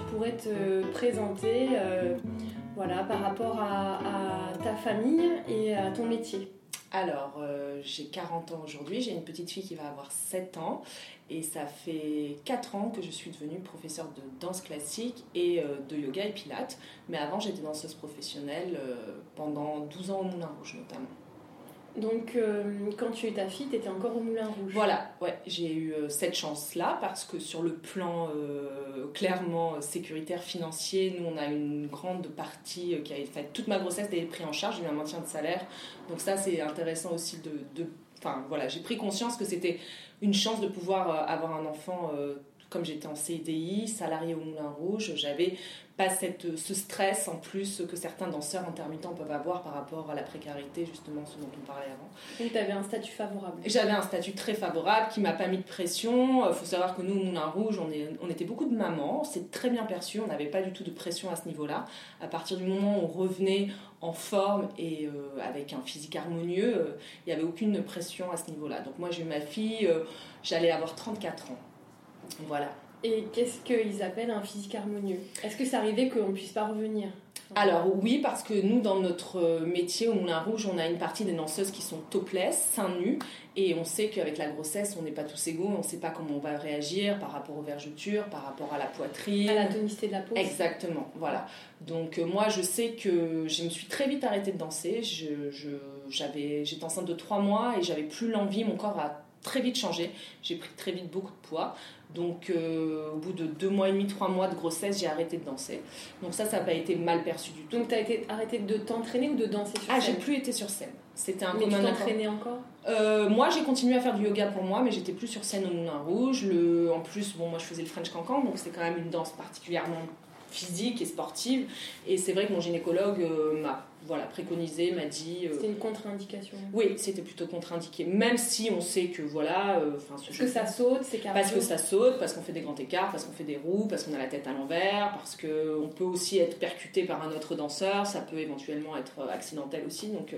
pourrais te présenter voilà, par rapport à, ta famille et à ton métier alors, j'ai 40 ans aujourd'hui, j'ai une petite fille qui va avoir 7 ans et ça fait 4 ans que je suis devenue professeure de danse classique et de yoga et pilates. Mais avant, j'étais danseuse professionnelle pendant 12 ans au Moulin Rouge notamment. Donc, euh, quand tu es ta fille, tu étais encore au Moulin Rouge. Voilà, ouais, j'ai eu euh, cette chance-là parce que sur le plan euh, clairement sécuritaire financier, nous on a une grande partie qui a été faite. Toute ma grossesse a été prise en charge, j'ai eu un maintien de salaire. Donc, ça, c'est intéressant aussi de. de enfin, voilà, j'ai pris conscience que c'était une chance de pouvoir avoir un enfant comme j'étais en CDI, salarié au Moulin Rouge, j'avais pas cette, ce stress en plus que certains danseurs intermittents peuvent avoir par rapport à la précarité, justement, ce dont on parlait avant. Donc tu avais un statut favorable J'avais un statut très favorable qui m'a pas mis de pression. Il faut savoir que nous, au Moulin Rouge, on, est, on était beaucoup de mamans, c'est très bien perçu, on n'avait pas du tout de pression à ce niveau-là. À partir du moment où on revenait en forme et euh, avec un physique harmonieux, euh, il n'y avait aucune pression à ce niveau-là. Donc moi j'ai eu ma fille, euh, j'allais avoir 34 ans. Voilà. Et qu'est-ce qu'ils appellent un physique harmonieux? Est-ce que ça arrivait qu'on ne puisse pas revenir? Alors oui, parce que nous, dans notre métier au Moulin Rouge, on a une partie des danseuses qui sont topless, seins nus, et on sait qu'avec la grossesse, on n'est pas tous égaux, on ne sait pas comment on va réagir par rapport aux vergetures, par rapport à la poitrine. À la tonicité de la peau. Exactement, voilà. Donc euh, moi, je sais que je me suis très vite arrêtée de danser. Je, j'avais, j'étais enceinte de trois mois et j'avais plus l'envie, mon corps a très vite changé. J'ai pris très vite beaucoup de poids. Donc, euh, au bout de deux mois et demi, trois mois de grossesse, j'ai arrêté de danser. Donc, ça, ça n'a pas été mal perçu du tout. Donc, tu as été arrêté de t'entraîner ou de danser sur scène Ah, j'ai plus été sur scène. C'était un Mais tu t'entraînais encore? Euh, Moi, j'ai continué à faire du yoga pour moi, mais j'étais plus sur scène au Moulin Rouge. Le... En plus, bon, moi, je faisais le French Cancan, donc c'est quand même une danse particulièrement physique et sportive. Et c'est vrai que mon gynécologue euh, m'a voilà, préconisé, m'a dit. Euh, c'était une contre-indication. Oui, c'était plutôt contre-indiqué. Même si on sait que voilà. Euh, parce que ça saute, c'est cardio. Parce que ça saute, parce qu'on fait des grands écarts, parce qu'on fait des roues, parce qu'on a la tête à l'envers, parce qu'on peut aussi être percuté par un autre danseur, ça peut éventuellement être accidentel aussi. Donc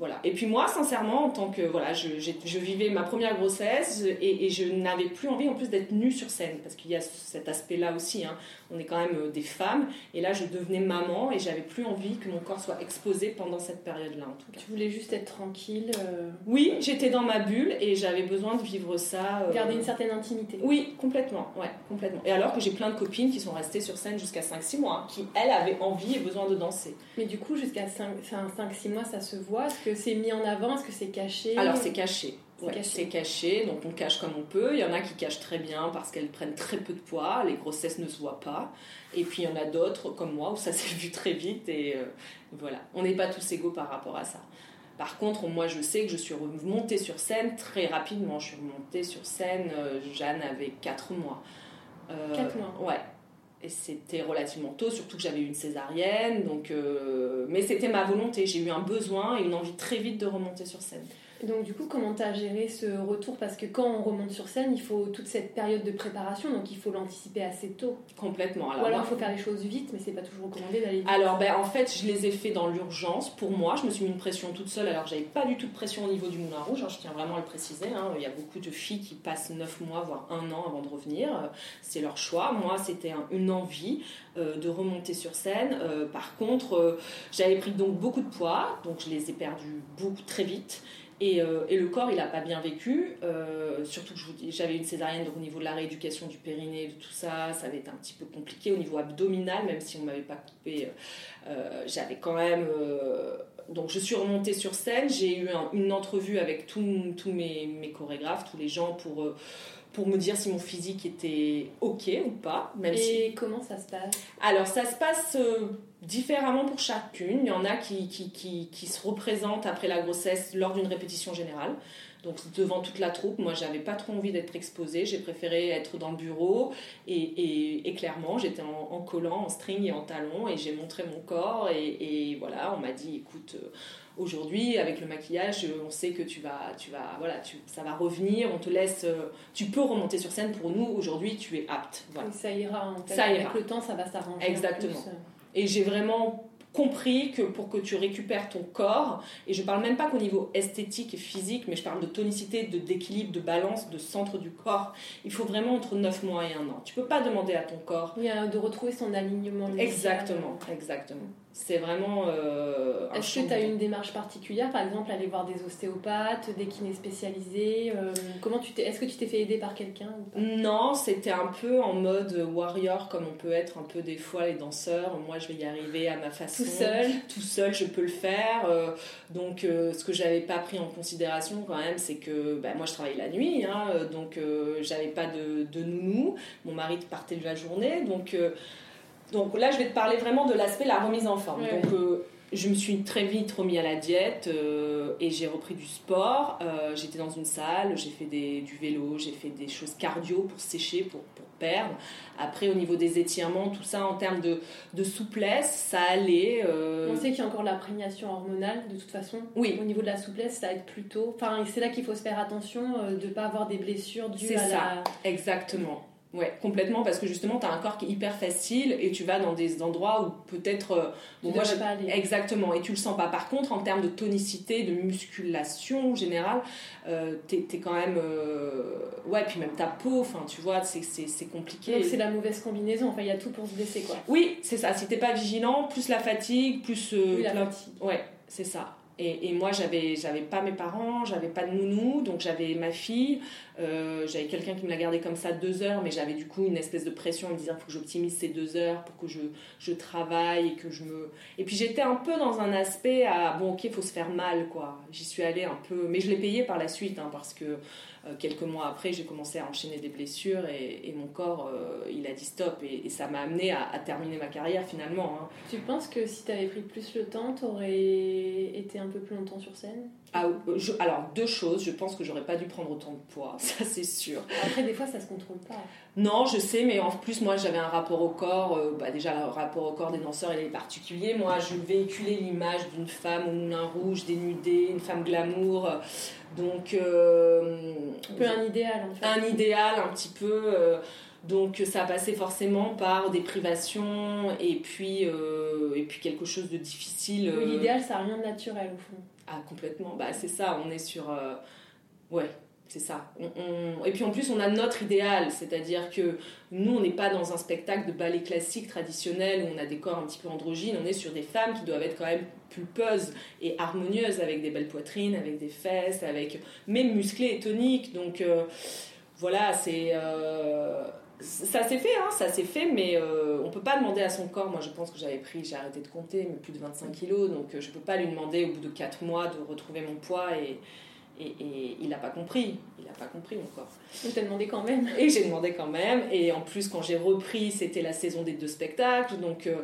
voilà. Et puis moi, sincèrement, en tant que voilà, je, je vivais ma première grossesse et, je n'avais plus envie en plus d'être nue sur scène parce qu'il y a cet aspect-là aussi. Hein. On est quand même euh, des femmes et là, je devenais maman et j'avais plus envie que mon corps soit exposé pendant cette période-là en tout cas. Tu voulais juste être tranquille. Euh, oui, j'étais dans ma bulle et j'avais besoin de vivre ça. Euh, Garder une certaine intimité. Oui, complètement, ouais, complètement. Et alors que j'ai plein de copines qui sont restées sur scène jusqu'à 5-6 mois, qui elles avaient envie et besoin de danser. Mais du coup, jusqu'à 5-6 mois, ça se voit c'est mis en avant Est-ce que c'est caché Alors c'est caché. C'est caché. donc on cache comme on peut. Il y en a qui cachent très bien parce qu'elles prennent très peu de poids, les grossesses ne se voient pas. Et puis il y en a d'autres comme moi où ça s'est vu très vite et euh, voilà. On n'est pas tous égaux par rapport à ça. Par contre, moi je sais que je suis remontée sur scène très rapidement. Je suis remontée sur scène, euh, Jeanne avait 4 mois. 4 euh, mois Ouais, et c'était relativement tôt, surtout que j'avais une césarienne. Donc, mais c'était ma volonté. J'ai eu un besoin et une envie très vite de remonter sur scène. Donc du coup, comment tu as géré ce retour? Parce que quand on remonte sur scène, il faut toute cette période de préparation, donc il faut l'anticiper assez tôt. Complètement. Alors, Ou alors il faut faire les choses vite, mais c'est pas toujours recommandé d'aller vite. Alors ben, en fait, je les ai fait dans l'urgence. Pour moi, je me suis mis une pression toute seule, alors j'avais pas du tout de pression au niveau du Moulin Rouge, hein, je tiens vraiment à le préciser. Hein. Il y a beaucoup de filles qui passent 9 mois, voire un an avant de revenir. C'est leur choix. Moi, c'était une envie euh, de remonter sur scène. Euh, par contre, euh, j'avais pris donc beaucoup de poids, donc je les ai perdus beaucoup très vite. Euh, et, le corps, il n'a pas bien vécu. Euh, surtout que j'avais une césarienne, donc au niveau de la rééducation du périnée, de tout ça, ça avait été un petit peu compliqué. Au niveau abdominal, même si on ne m'avait pas coupé, euh, j'avais quand même. donc je suis remontée sur scène. J'ai eu une entrevue avec tous mes, mes, chorégraphes, tous les gens pour pour me dire si mon physique était ok ou pas. Même Et comment ça se passe? Alors ça se passe euh, différemment pour chacune. Il y en a qui, qui, qui, qui se représentent après la grossesse lors d'une répétition générale. Donc devant toute la troupe, moi j'avais pas trop envie d'être exposée, j'ai préféré être dans le bureau et, et, et clairement j'étais en, en, collant, en string et en talon et j'ai montré mon corps et, et voilà, on m'a dit écoute, euh, Aujourd'hui, avec le maquillage, on sait que tu vas, tu vas, voilà, tu, ça va revenir. On te laisse, euh, tu peux remonter sur scène. Pour nous, aujourd'hui, tu es apte. Voilà. ça ira. En fait. ça avec le temps, ça va s'arranger. Exactement. Et j'ai vraiment compris que pour que tu récupères ton corps, et je parle même pas qu'au niveau esthétique et physique, mais je parle de tonicité, de d'équilibre, de balance, de centre du corps, il faut vraiment entre 9 mois et un an. Tu peux pas demander à ton corps. Oui, de retrouver son alignement. Exactement, exactement. C'est vraiment. Euh, Est-ce que tu as une démarche particulière, par exemple, aller voir des ostéopathes, des kinés spécialisés euh, comment tu Est-ce que tu t'es fait aider par quelqu'un Non, c'était un peu en mode warrior, comme on peut être un peu des fois les danseurs. Moi, je vais y arriver à ma façon. Tout seul? Tout seul, je peux le faire. Euh, donc, ce que j'avais pas pris en considération quand même, c'est que bah, moi, je travaille la nuit, hein, donc j'avais pas de, de, nounou. Mon mari partait de la journée, donc donc là, je vais te parler vraiment de l'aspect la remise en forme. Donc, euh, je me suis très vite remis à la diète euh, et j'ai repris du sport. Euh, j'étais dans une salle, j'ai fait des, du vélo, j'ai fait des choses cardio pour sécher, pour, pour, perdre. Après, au niveau des étirements, tout ça en termes de, de souplesse, ça allait. On sait qu'il y a encore l'imprégnation hormonale de toute façon. Oui. Au niveau de la souplesse, ça aide plutôt. Enfin, c'est là qu'il faut se faire attention de ne pas avoir des blessures dues à ça. la. Exactement. Ouais, complètement, parce que justement, tu as un corps qui est hyper facile et tu vas dans des endroits où peut-être. Euh, bon, moi, pas aller. Exactement, et tu le sens pas. Par contre, en termes de tonicité, de musculation générale, euh, tu es, quand même. Euh, ouais, puis même ta peau, enfin, tu vois, c'est compliqué. Donc, c'est la mauvaise combinaison, enfin, il y a tout pour se blesser, quoi. Oui, c'est ça. Si t'es pas vigilant, plus la fatigue, plus. oui, la fatigue. Ouais, c'est ça. Et, moi, j'avais, j'avais pas mes parents, j'avais pas de nounou, donc j'avais ma fille. Euh, j'avais quelqu'un qui me la gardait comme ça deux heures, mais j'avais du coup une espèce de pression en me disant qu'il faut que j'optimise ces deux heures pour que je, je travaille et que je me. Et puis j'étais un peu dans un aspect à bon, ok, il faut se faire mal, quoi. J'y suis allée un peu, mais je l'ai payé par la suite, hein, parce que quelques mois après, j'ai commencé à enchaîner des blessures et, mon corps, euh, il a dit stop et, ça m'a amené à, terminer ma carrière finalement. Hein. Tu penses que si tu avais pris plus le temps, tu aurais été un peu plus longtemps sur scène? Ah, alors, deux choses. Je pense que j'aurais pas dû prendre autant de poids, ça c'est sûr. Après, des fois, ça se contrôle pas. Non, je sais, mais en plus, moi, j'avais un rapport au corps. Euh, bah, déjà, le rapport au corps des danseurs, il est particulier. Moi, je véhiculais l'image d'une femme au moulin rouge, dénudée, une femme glamour. Donc. Euh, un peu un idéal, en fait. Un idéal, un petit peu. Euh, donc ça passait forcément par des privations et puis, et puis quelque chose de difficile. L'idéal, ça n'a rien de naturel au fond. Ah, complètement. Bah, c'est ça, on est sur. Euh, ouais, c'est ça. Et puis en plus, on a notre idéal, c'est-à-dire que nous, on n'est pas dans un spectacle de ballet classique traditionnel où on a des corps un petit peu androgynes, on est sur des femmes qui doivent être quand même pulpeuses et harmonieuses avec des belles poitrines, avec des fesses, avec même musclées et toniques. Donc euh, voilà, c'est. Euh, ça s'est fait, hein, ça s'est fait, mais euh, on peut pas demander à son corps. Moi, je pense que j'avais pris, j'ai arrêté de compter, mais plus de 25 kilos, donc euh, je peux pas lui demander au bout de 4 mois de retrouver mon poids et, et, il n'a pas compris. Il n'a pas compris mon corps. On t'a demandé quand même. Et j'ai demandé quand même. Et en plus, quand j'ai repris, c'était la saison des deux spectacles, donc euh,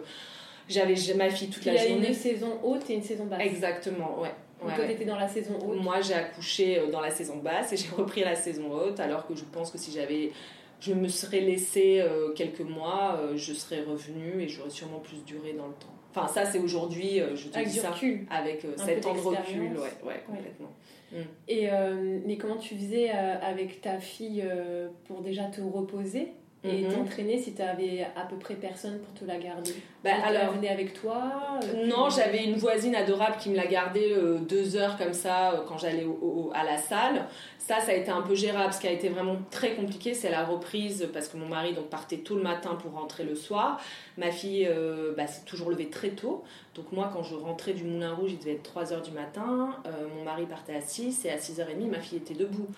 j'avais ma fille toute la journée. Il y a une saison haute et une saison basse. Exactement, ouais. Donc toi, t'étais dans la saison haute Moi, j'ai accouché dans la saison basse et j'ai repris la saison haute, alors que je pense que si j'avais je me serais laissé euh, quelques mois, euh, je serais revenue et j'aurais sûrement plus duré dans le temps. Enfin, ça, c'est aujourd'hui, euh, je te avec dis ça, recul. avec 7 ans de recul, ouais, ouais complètement. Mm. Et, mais comment tu faisais avec ta fille pour déjà te reposer? Et mhm. t'entraîner si tu avais à peu près personne pour te la garder bah, alors, venait avec toi Non, j'avais une voisine adorable qui me l'a gardée deux heures comme ça quand j'allais à la salle. Ça, ça a été un peu gérable. Ce qui a été vraiment très compliqué, c'est la reprise parce que mon mari donc, partait tôt le matin pour rentrer le soir. Ma fille euh, bah, s'est toujours levée très tôt. Donc moi, quand je rentrais du Moulin Rouge, il devait être 3 h du matin. Euh, mon mari partait à 6 et à 6h30, ma fille était debout.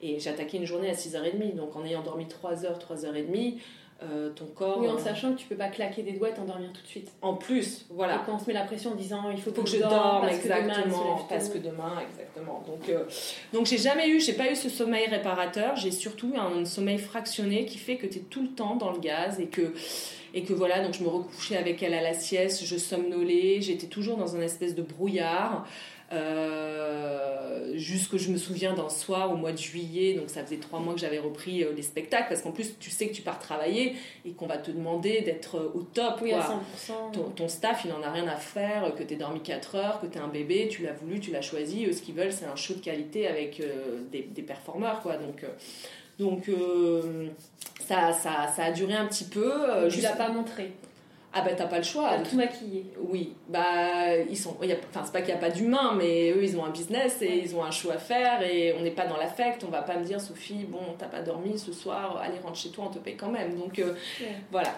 Et j'attaquais une journée à 6h30. Donc en ayant dormi 3 h 3h30, euh, ton corps. Oui, en sachant que tu peux pas claquer des doigts et t'endormir tout de suite. En plus, voilà. Et quand on se met la pression en disant il faut, que, je dorme, exactement, parce que demain, exactement. Donc, euh, donc j'ai jamais eu, j'ai pas eu ce sommeil réparateur. J'ai surtout un, sommeil fractionné qui fait que tu es tout le temps dans le gaz et que et que voilà, donc je me recouchais avec elle à la sieste, je somnolais, j'étais toujours dans un espèce de brouillard. Euh, jusque je me souviens d'un soir au mois de juillet, donc ça faisait trois mois que j'avais repris euh, les spectacles, parce qu'en plus tu sais que tu pars travailler et qu'on va te demander d'être euh, au top. Oui, À 100%. Ton, staff, il en a rien à faire, que tu dormi 4 heures, que tu es un bébé, tu l'as voulu, tu l'as choisi. Eux, ce qu'ils veulent, c'est un show de qualité avec des, des performeurs. Quoi. Donc, donc ça, ça, ça, a duré un petit peu. tu l'as pas montré Ah bah t'as pas le choix. T'as tout maquillé. Oui, bah ils sont. Enfin c'est pas qu'il n'y a pas d'humains, mais eux ils ont un business et ils ont un show à faire et on n'est pas dans l'affect. On va pas me dire Sophie, bon t'as pas dormi ce soir, allez rentre chez toi, on te paye quand même. Donc euh, voilà.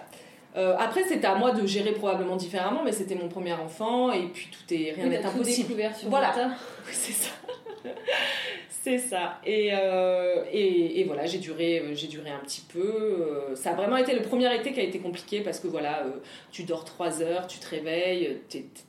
Euh, après, c'était à moi de gérer probablement différemment, mais c'était mon premier enfant et puis tout est rien n'est impossible. voilà, c'est ça. C'est ça. Et, euh, et, voilà, j'ai duré, duré un petit peu. Euh, ça a vraiment été le premier été qui a été compliqué parce que voilà, euh, tu dors 3 heures, tu te réveilles,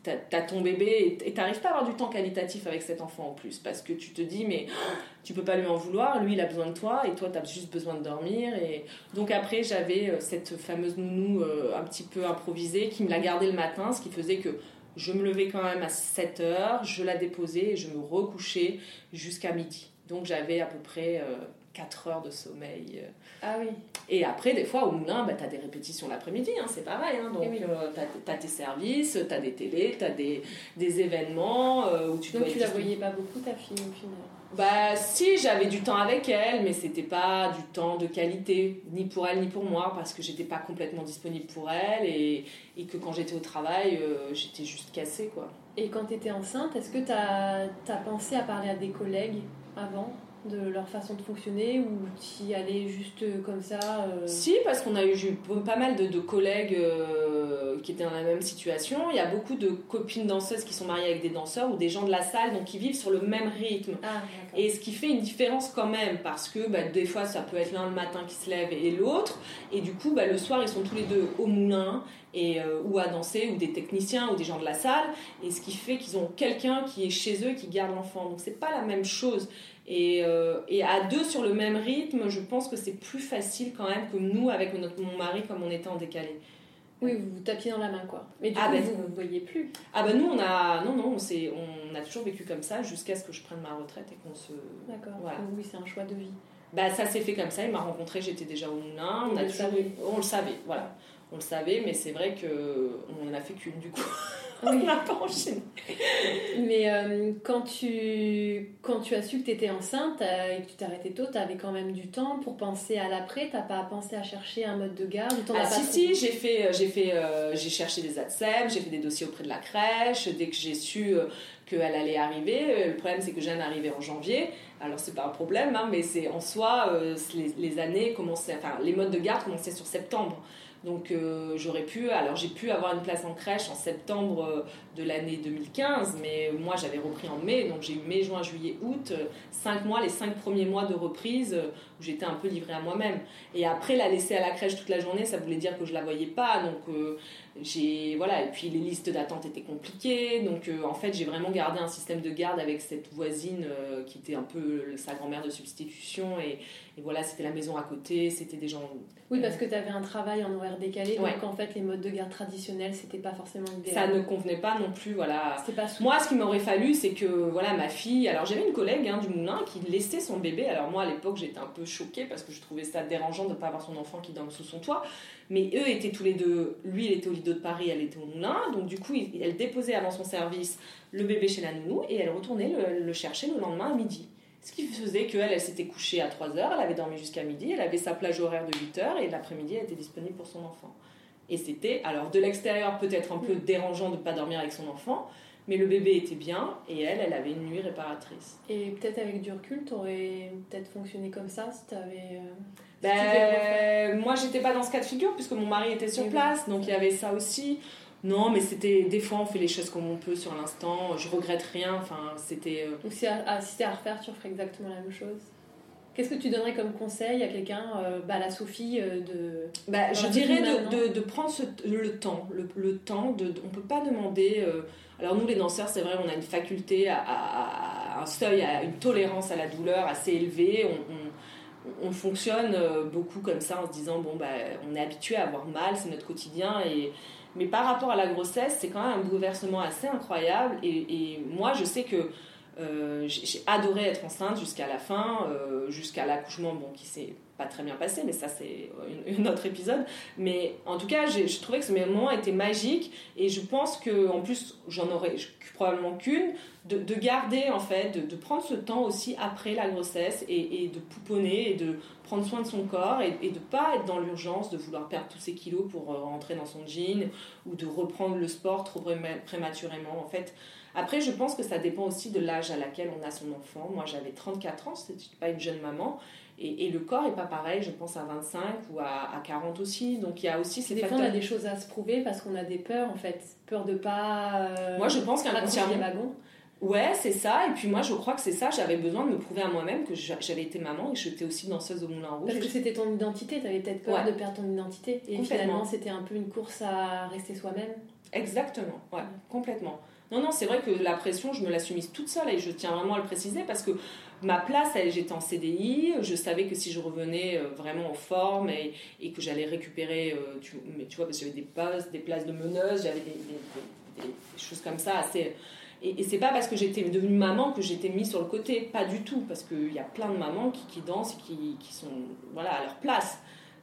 t'as ton bébé et t'arrives pas à avoir du temps qualitatif avec cet enfant en plus parce que tu te dis, mais tu peux pas lui en vouloir, lui il a besoin de toi et toi tu as juste besoin de dormir. Et donc après, j'avais cette fameuse nounou un petit peu improvisée qui me l'a gardée le matin, ce qui faisait que je me levais quand même à 7 heures, je la déposais et je me recouchais jusqu'à midi. Donc j'avais à peu près 4 euh, heures de sommeil. Euh. Ah oui. Et après, des fois, au moulin, bah, tu as des répétitions l'après-midi, hein, c'est pareil. Hein, donc euh, tu as, tes services, tu as des télés, tu as des, des événements où tu Donc tu la voyais pas beaucoup, ta fille, au final bah si, j'avais du temps avec elle, mais c'était pas du temps de qualité, ni pour elle ni pour moi, parce que j'étais pas complètement disponible pour elle et, que quand j'étais au travail, euh, j'étais juste cassée quoi. Et quand tu étais enceinte, est-ce que tu as, as, pensé à parler à des collègues avant? De leur façon de fonctionner ou tu allais juste comme ça euh Si, parce qu'on a eu pas mal de, collègues euh, qui étaient dans la même situation. Il y a beaucoup de copines danseuses qui sont mariées avec des danseurs ou des gens de la salle, donc qui vivent sur le même rythme. Ah, et ce qui fait une différence quand même, parce que bah, des fois ça peut être l'un le matin qui se lève et l'autre, et du coup bah, le soir ils sont tous les deux au moulin et, euh, ou à danser, ou des techniciens, ou des gens de la salle, et ce qui fait qu'ils ont quelqu'un qui est chez eux qui garde l'enfant. Donc c'est pas la même chose. Et, euh, et, à deux sur le même rythme, je pense que c'est plus facile quand même que nous avec notre, mon mari comme on était en décalé. Oui, vous vous tapiez dans la main quoi. Mais du ah coup, ben, vous ne voyez plus. Ah ben nous, on a, non, non, on, on a toujours vécu comme ça jusqu'à ce que je prenne ma retraite et qu'on se... D'accord, oui, c'est un choix de vie. Bah, ça s'est fait comme ça, il m'a rencontré, j'étais déjà au Moulin, on, a toujours... on le savait, voilà on le savait, mais c'est vrai qu'on n'en a fait qu'une du coup. on n'a pas enchaîné. Mais euh, quand, tu, quand tu as su que tu étais enceinte euh, et que tu t'arrêtais tôt, tu avais quand même du temps pour penser à l'après? Tu pas pensé à chercher un mode de garde Ah, si, si, j'ai fait, euh, j'ai fait, j'ai cherché des ATSEM, j'ai fait des dossiers auprès de la crèche. Dès que j'ai su qu'elle allait arriver, le problème c'est que Jeanne arrivait en janvier. Alors c'est pas un problème, hein, mais c'est en soi, les, les, années commençaient, enfin les modes de garde commençaient sur septembre. Donc euh, j'aurais pu, alors j'ai pu avoir une place en crèche en septembre euh, de l'année 2015, mais moi j'avais repris en mai, donc j'ai eu mai, juin, juillet, août, euh, cinq mois, les cinq premiers mois de reprise où j'étais un peu livrée à moi-même. Et après la laisser à la crèche toute la journée, ça voulait dire que je la voyais pas, donc j'ai voilà. Et puis les listes d'attente étaient compliquées, donc en fait j'ai vraiment gardé un système de garde avec cette voisine qui était un peu sa grand-mère de substitution et, et voilà, c'était la maison à côté, c'était des gens. Oui, parce que tu avais un travail en horaire décalé, donc en fait, les modes de garde traditionnels, c'était pas forcément idéal. Ça ne convenait pas non plus, voilà. Pas moi, ce qui m'aurait fallu, c'est que, voilà, ma fille. Alors, j'avais une collègue hein, du Moulin qui laissait son bébé. Alors, moi, à l'époque, j'étais un peu choquée parce que je trouvais ça dérangeant de ne pas avoir son enfant qui dorme sous son toit. Mais eux étaient tous les deux. Lui, il était au Lido de Paris, elle était au Moulin. Donc, du coup, elle déposait avant son service le bébé chez la nounou et elle retournait le chercher le lendemain à midi. Ce qui faisait qu'elle, elle, s'était couchée à 3 heures, elle avait dormi jusqu'à midi, elle avait sa plage horaire de 8 heures et l'après-midi, elle était disponible pour son enfant. Et c'était, alors de l'extérieur, peut-être un peu dérangeant de ne pas dormir avec son enfant, mais le bébé était bien et elle, elle avait une nuit réparatrice. Et peut-être avec du recul, tu aurais peut-être fonctionné comme ça si tu avais. Euh, ben, moi, j'étais pas dans ce cas de figure puisque mon mari était sur place, donc il y avait ça aussi. Non, mais c'était des fois on fait les choses comme on peut sur l'instant. Je regrette rien. Enfin, c'était. Euh... Donc si c'était à refaire, tu ferais exactement la même chose. Qu'est-ce que tu donnerais comme conseil à quelqu'un, euh, bah, la Sophie, euh, de. Bah, je dirais de, de, prendre le temps. Le, temps, de, on ne peut pas demander. Euh, alors, nous, les danseurs, c'est vrai, on a une faculté, à, un seuil, à une tolérance à la douleur assez élevée. On, on, fonctionne beaucoup comme ça en se disant bon, bah, on est habitué à avoir mal, c'est notre quotidien. Et mais par rapport à la grossesse, c'est quand même un bouleversement assez incroyable. Et, moi, je sais que euh, j'ai adoré être enceinte jusqu'à la fin, euh, jusqu'à l'accouchement, bon, qui s'est pas très bien passé, mais ça c'est un autre épisode. Mais en tout cas, je trouvais que ce moment était magique et je pense que en plus j'en aurais probablement qu'une, de, garder en fait, de, prendre ce temps aussi après la grossesse et, de pouponner et de prendre soin de son corps et, de pas être dans l'urgence de vouloir perdre tous ses kilos pour euh, rentrer dans son jean ou de reprendre le sport trop prématurément. En fait, après, je pense que ça dépend aussi de l'âge à laquelle on a son enfant. Moi, j'avais 34 ans, c'était pas une jeune maman. Et, le corps est pas pareil, je pense à 25 ou à, 40 aussi. Donc il y a aussi ces des facteurs. Fois, on a des choses à se prouver parce qu'on a des peurs en fait. Peur de pas. Euh, moi, je pense qu'inconsciemment. Ouais, c'est ça. Et puis moi, je crois que c'est ça. J'avais besoin de me prouver à moi-même que j'avais été maman et que j'étais aussi danseuse au Moulin Rouge. Parce que c'était ton identité. Tu avais peut-être peur de perdre ton identité. Et finalement, c'était un peu une course à rester soi-même. Exactement. Ouais, complètement. Non, non, c'est vrai que la pression, je me la suis mise toute seule et je tiens vraiment à le préciser parce que ma place, j'étais en CDI, je savais que si je revenais euh, vraiment en forme et, que j'allais récupérer, euh, tu, vois, parce que j'avais des postes, des places de meneuse, j'avais des, choses comme ça assez... Et, c'est pas parce que j'étais devenue maman que j'étais mise sur le côté, pas du tout, parce qu'il y a plein de mamans qui, dansent et qui, qui, sont voilà, à leur place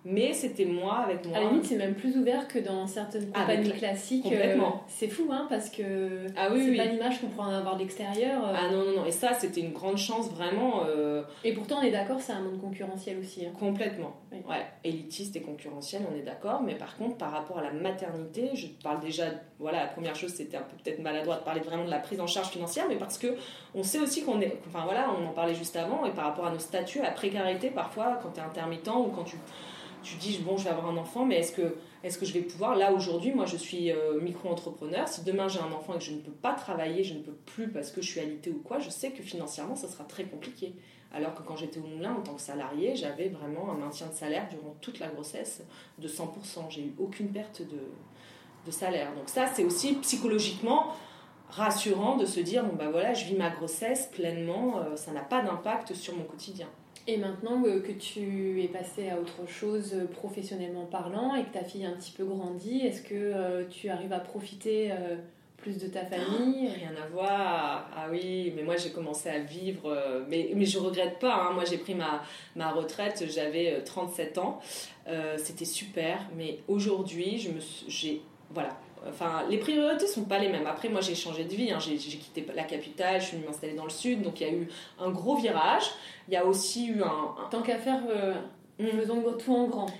mais c'était moi avec moi. À la limite, c'est même plus ouvert que dans certaines compagnies classiques. Euh, Complètement. c'est fou, hein, parce que ah, oui, c'est pas l'image qu'on pourrait avoir d'extérieur. Euh. Ah non, non, non. Et ça, c'était une grande chance, vraiment. Euh, et pourtant, on est d'accord, c'est un monde concurrentiel aussi. Hein. Complètement. Ouais. Élitiste et concurrentiel, on est d'accord. Mais par contre, par rapport à la maternité, je parle déjà. Voilà, la première chose, c'était un peu peut-être maladroit de parler vraiment de la prise en charge financière, mais parce que on sait aussi qu'on est. Enfin voilà, on en parlait juste avant, et par rapport à nos statuts, à la précarité, parfois, quand tu es intermittent ou quand tu tu dis bon je vais avoir un enfant mais est-ce que est-ce que je vais pouvoir là aujourd'hui moi je suis euh, micro-entrepreneur si demain j'ai un enfant et que je ne peux pas travailler je ne peux plus parce que je suis alitée ou quoi je sais que financièrement ça sera très compliqué. Alors que quand j'étais au moulin en tant que salarié j'avais vraiment un maintien de salaire durant toute la grossesse de 100% j'ai eu aucune perte de, de salaire. Donc ça c'est aussi psychologiquement rassurant de se dire bon bah voilà je vis ma grossesse pleinement euh, ça n'a pas d'impact sur mon quotidien et maintenant que tu es passé à autre chose euh, professionnellement parlant et que ta fille a un petit peu grandi, est-ce que euh, tu arrives à profiter euh, plus de ta famille? Rien à voir. Ah oui, mais moi j'ai commencé à vivre, mais, mais je regrette pas. Hein. Moi j'ai pris ma, ma retraite, j'avais 37 ans. C'était super, mais aujourd'hui, je me j'ai voilà, Enfin, les priorités sont pas les mêmes. Après, moi, j'ai changé de vie. Hein. J'ai quitté la capitale, je suis m'installer dans le sud. Donc, il y a eu un gros virage. Il y a aussi eu un. Tant qu'à faire. Euh... Faisons tout en grand.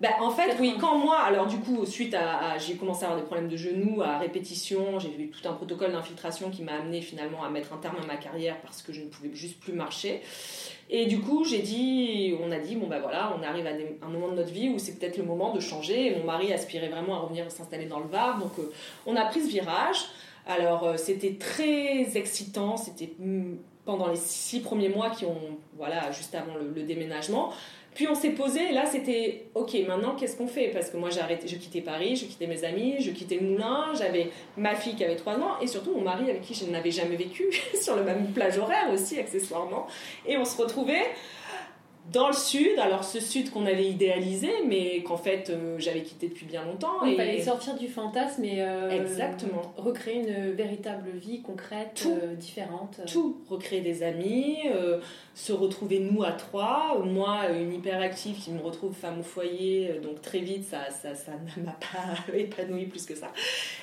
bah, en fait, oui, quand moi, alors du coup, suite à, j'ai commencé à avoir des problèmes de genoux, à répétition, j'ai eu tout un protocole d'infiltration qui m'a amené finalement à mettre un terme à ma carrière parce que je ne pouvais juste plus marcher. Et du coup, j'ai dit, on a dit, bon bah voilà, on arrive à un moment de notre vie où c'est peut-être le moment de changer. Et mon mari aspirait vraiment à revenir s'installer dans le Var, donc euh, on a pris ce virage. Alors euh, c'était très excitant, c'était mm, pendant les six premiers mois qui ont, voilà, juste avant le déménagement. Puis on s'est posé, et là c'était ok, maintenant qu'est-ce qu'on fait? Parce que moi j'ai arrêté, je quittais Paris, je quittais mes amis, je quittais le moulin, j'avais ma fille qui avait 3 ans et surtout mon mari avec qui je n'avais jamais vécu, sur le même plage horaire aussi accessoirement. Et on se retrouvait dans le sud, alors ce sud qu'on avait idéalisé, mais qu'en fait euh, j'avais quitté depuis bien longtemps. Il fallait sortir du fantasme et euh, Exactement. recréer une véritable vie concrète, euh, différente. Tout, recréer des amis, se retrouver nous à trois. Moi, une hyperactive qui me retrouve femme au foyer, donc très vite ça, ça, ça ne m'a pas épanoui plus que ça.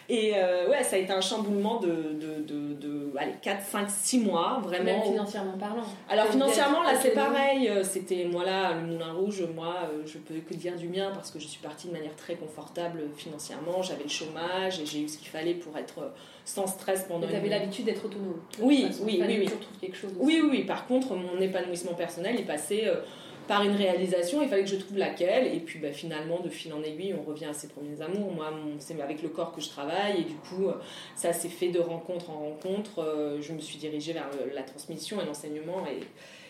Et ouais, ça a été un chamboulement de, de, de, de allez, 4, 5, 6 mois, vraiment. Même financièrement parlant. Alors financièrement, là c'est pareil, c'était moi là, le Moulin Rouge, moi, euh, je peux que dire du mien parce que je suis partie de manière très confortable financièrement. J'avais le chômage et j'ai eu ce qu'il fallait pour être euh, sans stress pendant. Tu avais l'habitude d'être autonome. Oui, oui, oui, oui. quelque chose oui, oui, Par contre, mon épanouissement personnel est passé euh, par une réalisation, il fallait que je trouve laquelle, et puis bah, finalement, de fil en aiguille, on revient à ses premiers amours. Moi, c'est avec le corps que je travaille, et du coup, ça s'est fait de rencontre en rencontre. Je me suis dirigée vers la transmission et l'enseignement, et,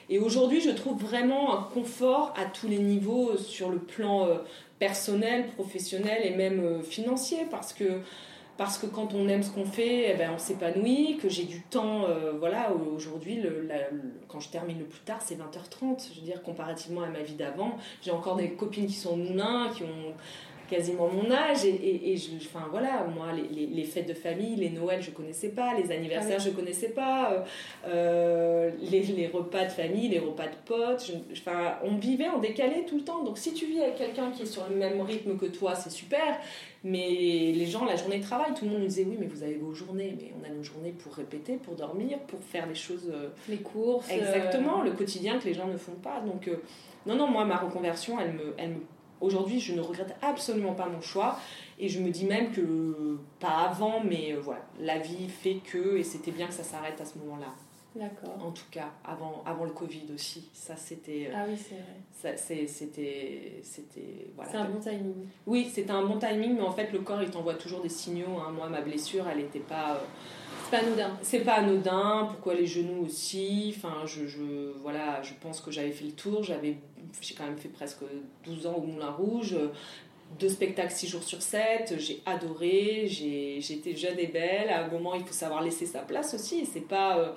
et aujourd'hui, je trouve vraiment un confort à tous les niveaux sur le plan euh, personnel, professionnel et même euh, financier parce que parce que quand on aime ce qu'on fait, eh ben, on s'épanouit, que j'ai du temps, euh, voilà, aujourd'hui, quand je termine le plus tard, c'est 20h30, je veux dire, comparativement à ma vie d'avant, j'ai encore des copines qui sont moulins, qui ont quasiment mon âge et, et, je, enfin voilà, moi les, les, fêtes de famille, les Noëls je connaissais pas, les anniversaires ah je connaissais pas, euh, les, les, repas de famille, les repas de potes, enfin on vivait en décalé tout le temps. Donc si tu vis avec quelqu'un qui est sur le même rythme que toi, c'est super. Mais les gens, la journée de travail, tout le monde nous disait oui, mais vous avez vos journées, mais on a nos journées pour répéter, pour dormir, pour faire des choses. Euh, les courses. Exactement, le quotidien que les gens ne font pas. Donc non, non, moi ma reconversion, elle me, elle me Aujourd'hui, je ne regrette absolument pas mon choix et je me dis même que, pas avant, mais euh, voilà, la vie fait que, et c'était bien que ça s'arrête à ce moment-là. D'accord. En tout cas, avant, avant le Covid aussi. Ça, c'était. Euh, ah oui, c'est vrai. C'était. C'était. Voilà. C'est un bon timing. Oui, c'était un bon timing, mais en fait, le corps, il t'envoie toujours des signaux. Hein. Moi, ma blessure, elle n'était pas. Euh, c'est pas anodin. C'est pas anodin. Pourquoi les genoux aussi Enfin, je, je, voilà, je pense que j'avais fait le tour. J'avais j'ai quand même fait presque 12 ans au Moulin Rouge, deux spectacles 6 jours sur 7, j'ai adoré, j'ai été jeune et belle. À un moment, il faut savoir laisser sa place aussi. C'est pas. Euh,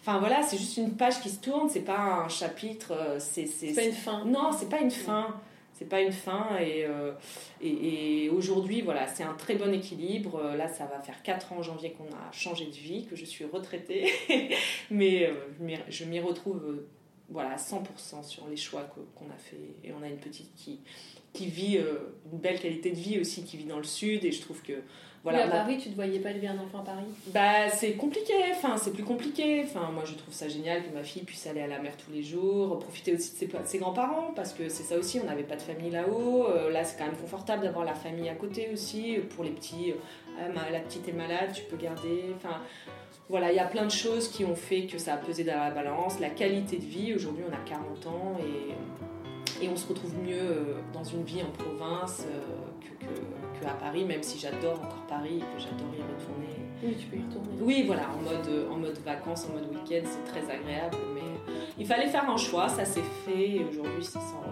enfin voilà, c'est juste une page qui se tourne, c'est pas un chapitre. Euh, c'est pas une fin. Non, c'est pas une fin. C'est pas une fin. Et, euh, et, aujourd'hui, voilà, c'est un très bon équilibre. Là, ça va faire 4 ans en janvier qu'on a changé de vie, que je suis retraitée. Mais je m'y retrouve voilà, 100% sur les choix qu'on a fait. Et on a une petite qui, qui vit euh, une belle qualité de vie aussi, qui vit dans le sud. Et je trouve que. Voilà, à Paris, tu ne te voyais pas élever un enfant à Paris? Bah, c'est compliqué. Enfin, c'est plus compliqué. Enfin, moi, je trouve ça génial que ma fille puisse aller à la mer tous les jours, profiter aussi de ses, ses grands-parents, parce que c'est ça aussi, on n'avait pas de famille là-haut. Euh, là, c'est quand même confortable d'avoir la famille à côté aussi. Pour les petits, euh, la petite est malade, tu peux garder. Enfin voilà, il y a plein de choses qui ont fait que ça a pesé dans la balance. La qualité de vie, aujourd'hui on a 40 ans et, et on se retrouve mieux euh, dans une vie en province euh, que, que, à Paris, même si j'adore encore Paris et que j'adore y retourner. Oui, tu peux y retourner. Oui, voilà, en mode, en mode vacances, en mode week-end, c'est très agréable. Mais il fallait faire un choix, ça s'est fait et aujourd'hui c'est sans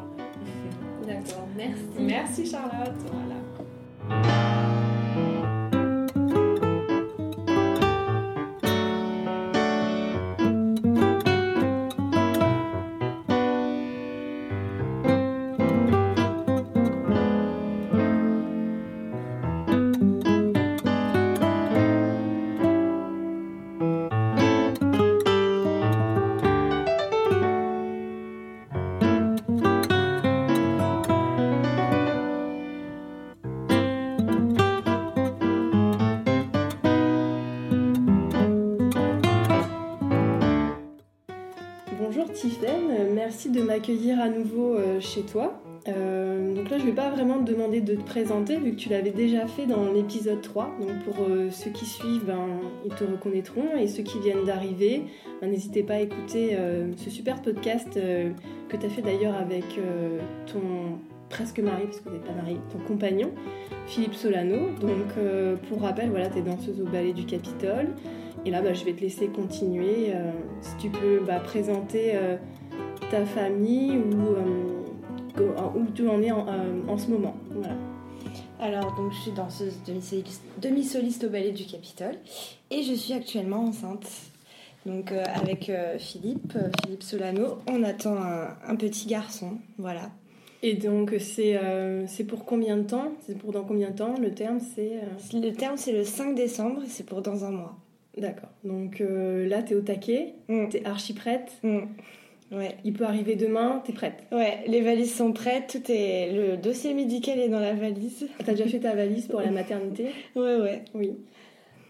D'accord, merci. Merci Charlotte. Voilà. Accueillir à nouveau euh, chez toi. Euh, donc là, je vais pas vraiment te demander de te présenter vu que tu l'avais déjà fait dans l'épisode 3. Donc pour euh, ceux qui suivent, ben, ils te reconnaîtront et ceux qui viennent d'arriver, ben, n'hésitez pas à écouter ce super podcast que tu as fait d'ailleurs avec ton presque mari, parce que vous n'êtes pas marié, ton compagnon, Philippe Solano. Donc pour rappel, voilà, tu es danseuse au ballet du Capitole. Et là, bah, je vais te laisser continuer. si tu peux présenter ta famille ou euh, où tu en es en, euh, ce moment. Voilà. Alors, donc, je suis danseuse demi-soliste au ballet du Capitole et je suis actuellement enceinte. Donc, euh, avec Philippe, Philippe Solano, on attend un, petit garçon. Voilà. Et donc, c'est c'est pour combien de temps? C'est pour dans combien de temps? Le terme, c'est. Le terme, c'est le 5 décembre c'est pour dans un mois. D'accord. Donc là, tu es au taquet, mm. tu es archi prête? Mm. Ouais. Il peut arriver demain, t'es prête Ouais, les valises sont prêtes, tout est... le dossier médical est dans la valise. T'as déjà fait ta valise pour la maternité? Ouais, ouais. Oui.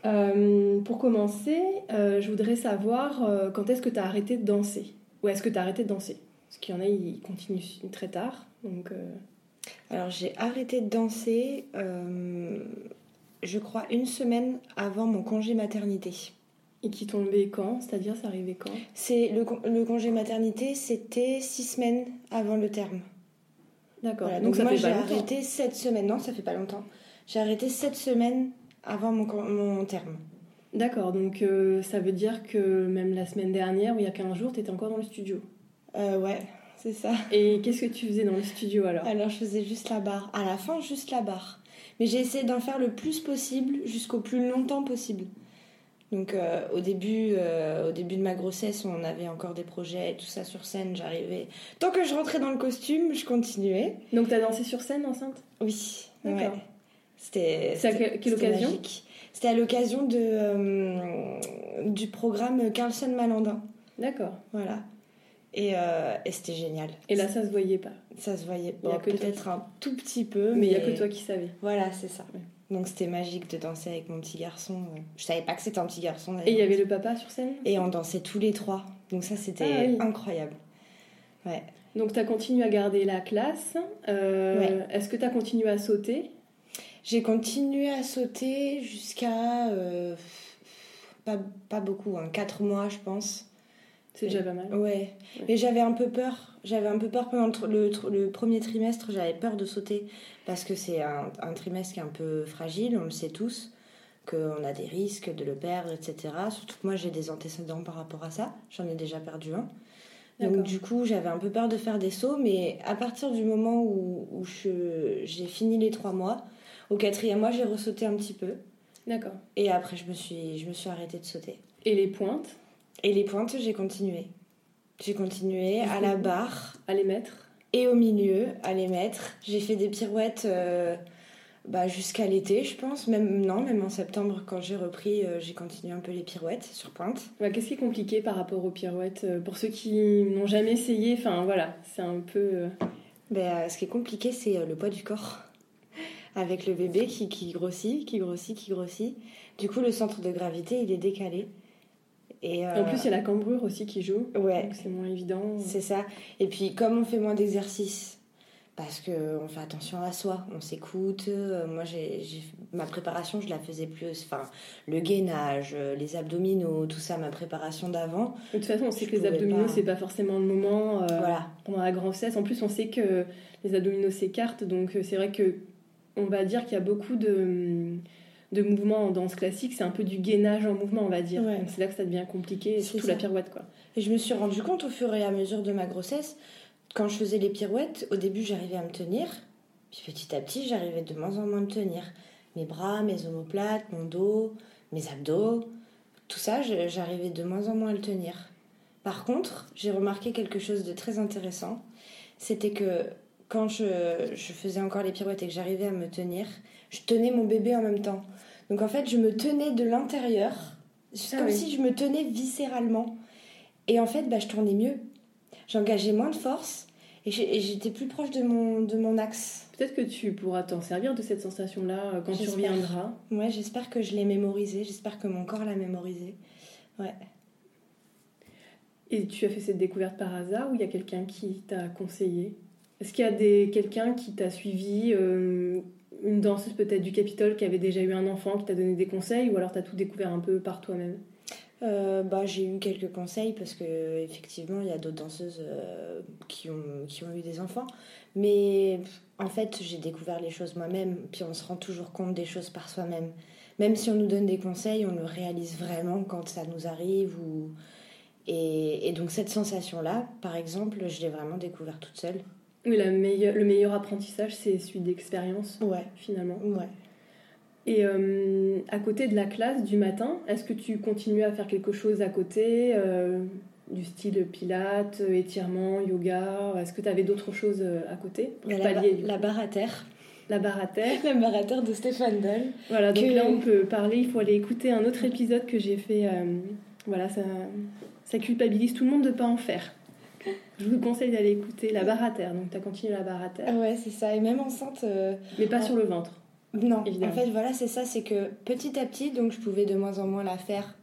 Euh, pour commencer, euh, je voudrais savoir euh, quand est-ce que tu as arrêté de danser? Ou est-ce que tu as arrêté de danser? Parce qu'il y en a, ils continuent très tard. Donc, Alors j'ai arrêté de danser, je crois, une semaine avant mon congé maternité. Et qui tombait quand? C'est-à-dire, ça arrivait quand? C'est le, le, congé maternité, c'était six semaines avant le terme. D'accord. donc, moi, j'ai arrêté sept semaines. Non, ça fait pas longtemps. J'ai arrêté sept semaines avant mon, mon terme. D'accord, donc euh, ça veut dire que même la semaine dernière, ou il y a 15 jours, tu étais encore dans le studio euh, Ouais, c'est ça. Et qu'est-ce que tu faisais dans le studio alors? Alors je faisais juste la barre. À la fin, juste la barre. Mais j'ai essayé d'en faire le plus possible jusqu'au plus longtemps possible. Donc euh, au, début, euh, au début de ma grossesse, on avait encore des projets et tout ça sur scène. J'arrivais. Tant que je rentrais dans le costume, je continuais. Donc tu as dansé sur scène enceinte? Oui. D'accord. Ouais. C'était. C'est à quelle- occasion? C'était à l'occasion de, euh, du programme Carlson Malandin. D'accord. Voilà. Et, et c'était génial. Et là, ça se voyait pas? Ça se voyait Il y a bon, peut-être un tout petit peu, Mais il mais, y a que toi qui savais. Voilà, c'est ça. Ouais. Donc c'était magique de danser avec mon petit garçon. Je savais pas que c'était un petit garçon. Et il y avait le papa sur scène Et on dansait tous les trois. Donc ça, c'était Ah oui. incroyable. Ouais. Donc tu as continué à garder la classe. Euh, Ouais. Est-ce que tu as continué à sauter? J'ai continué à sauter jusqu'à... euh, pas, pas beaucoup, hein, 4 mois, je pense. C'est déjà pas mal. Ouais. Ouais. Mais j'avais un peu peur. J'avais un peu peur pendant le, le premier trimestre. J'avais peur de sauter parce que c'est un, un trimestre qui est un peu fragile. On le sait tous qu'on a des risques de le perdre, etc. Surtout que moi j'ai des antécédents par rapport à ça. J'en ai déjà perdu un. Donc du coup j'avais un peu peur de faire des sauts. Mais à partir du moment où, où j'ai fini les trois mois, au quatrième mois j'ai ressauté un petit peu. D'accord. Et après je me suis, je me suis arrêtée de sauter. Et les pointes? Et les pointes j'ai continué. J'ai continué à la barre. à les mettre et au milieu à les mettre. J'ai fait des pirouettes euh, bah, jusqu'à l'été, je pense. Même non, même en septembre quand j'ai repris, euh, j'ai continué un peu les pirouettes sur pointe. Ouais, Qu'est-ce qui est compliqué par rapport aux pirouettes euh, Pour ceux qui n'ont jamais essayé, enfin voilà, c'est un peu. euh, Ben, ce qui est compliqué, c'est le poids du corps. Avec le bébé qui, qui grossit, qui grossit, qui grossit. Du coup, le centre de gravité, il est décalé. Et, euh, En plus, il y a la cambrure aussi qui joue. Ouais, c'est moins évident. c'est ça. Et puis, comme on fait moins d'exercices, parce qu'on fait attention à soi, on s'écoute. euh, moi, j'ai, ma préparation, je la faisais plus. Enfin, le gainage, euh, les abdominaux, tout ça, ma préparation d'avant. De toute façon, on sait que les abdominaux, pas. c'est pas forcément le moment euh, Voilà. pendant la grossesse. En plus, on sait que les abdominaux s'écartent, donc c'est vrai que on va dire qu'il y a beaucoup de, de mouvements en danse classique. C'est un peu du gainage en mouvement, on va dire. Ouais. C'est là que ça devient compliqué, et C'est surtout ça. la pirouette, quoi. Et je me suis rendu compte au fur et à mesure de ma grossesse, quand je faisais les pirouettes, au début, j'arrivais à me tenir. Puis petit à petit, j'arrivais de moins en moins à me tenir. Mes bras, mes omoplates, mon dos, mes abdos, tout ça, j'arrivais de moins en moins à le tenir. Par contre, j'ai remarqué quelque chose de très intéressant. C'était que quand je, je faisais encore les pirouettes et que j'arrivais à me tenir, je tenais mon bébé en même temps. Donc en fait, je me tenais de l'intérieur, Ah comme oui. si je me tenais viscéralement. Et en fait, bah, je tournais mieux. J'engageais moins de force et j'étais plus proche de mon, de mon axe. Peut-être que tu pourras t'en servir de cette sensation-là euh, quand tu reviendras. Ouais, j'espère que je l'ai mémorisé, j'espère que mon corps l'a mémorisé. Et tu as fait cette découverte par hasard ou il y a quelqu'un qui t'a conseillé? Est-ce qu'il y a des, quelqu'un qui t'a suivi, euh, une danseuse peut-être du Capitole qui avait déjà eu un enfant, qui t'a donné des conseils ou alors t'as tout découvert un peu par toi-même? Euh, bah, j'ai eu quelques conseils parce que effectivement il y a d'autres danseuses euh, qui, ont, qui ont eu des enfants. Mais en fait j'ai découvert les choses moi-même, puis on se rend toujours compte des choses par soi-même. Même si on nous donne des conseils, on le réalise vraiment quand ça nous arrive. Ou... Et, et donc cette sensation-là, par exemple, je l'ai vraiment découvert toute seule. Oui, la meilleure, le meilleur apprentissage, c'est celui d'expérience, Ouais, finalement. ouais. Et euh, à côté de la classe du matin, est-ce que tu continues à faire quelque chose à côté euh, Du style pilates, étirement, yoga Est-ce que tu avais d'autres choses euh, à côté pour la, pallier, barre à terre. la barre à terre La barre à terre de Stéphane Doll. Voilà, donc Que- là on peut parler, il faut aller écouter un autre épisode que j'ai fait. euh, voilà, ça, ça culpabilise tout le monde de pas en faire. Je vous conseille d'aller écouter la barre à terre. Donc tu as continué la barre à terre, Ouais, c'est ça. Et même enceinte. euh, mais pas sur le ventre. Non, Évidemment. en fait, voilà, c'est ça, c'est que petit à petit, donc je pouvais de moins en moins la faire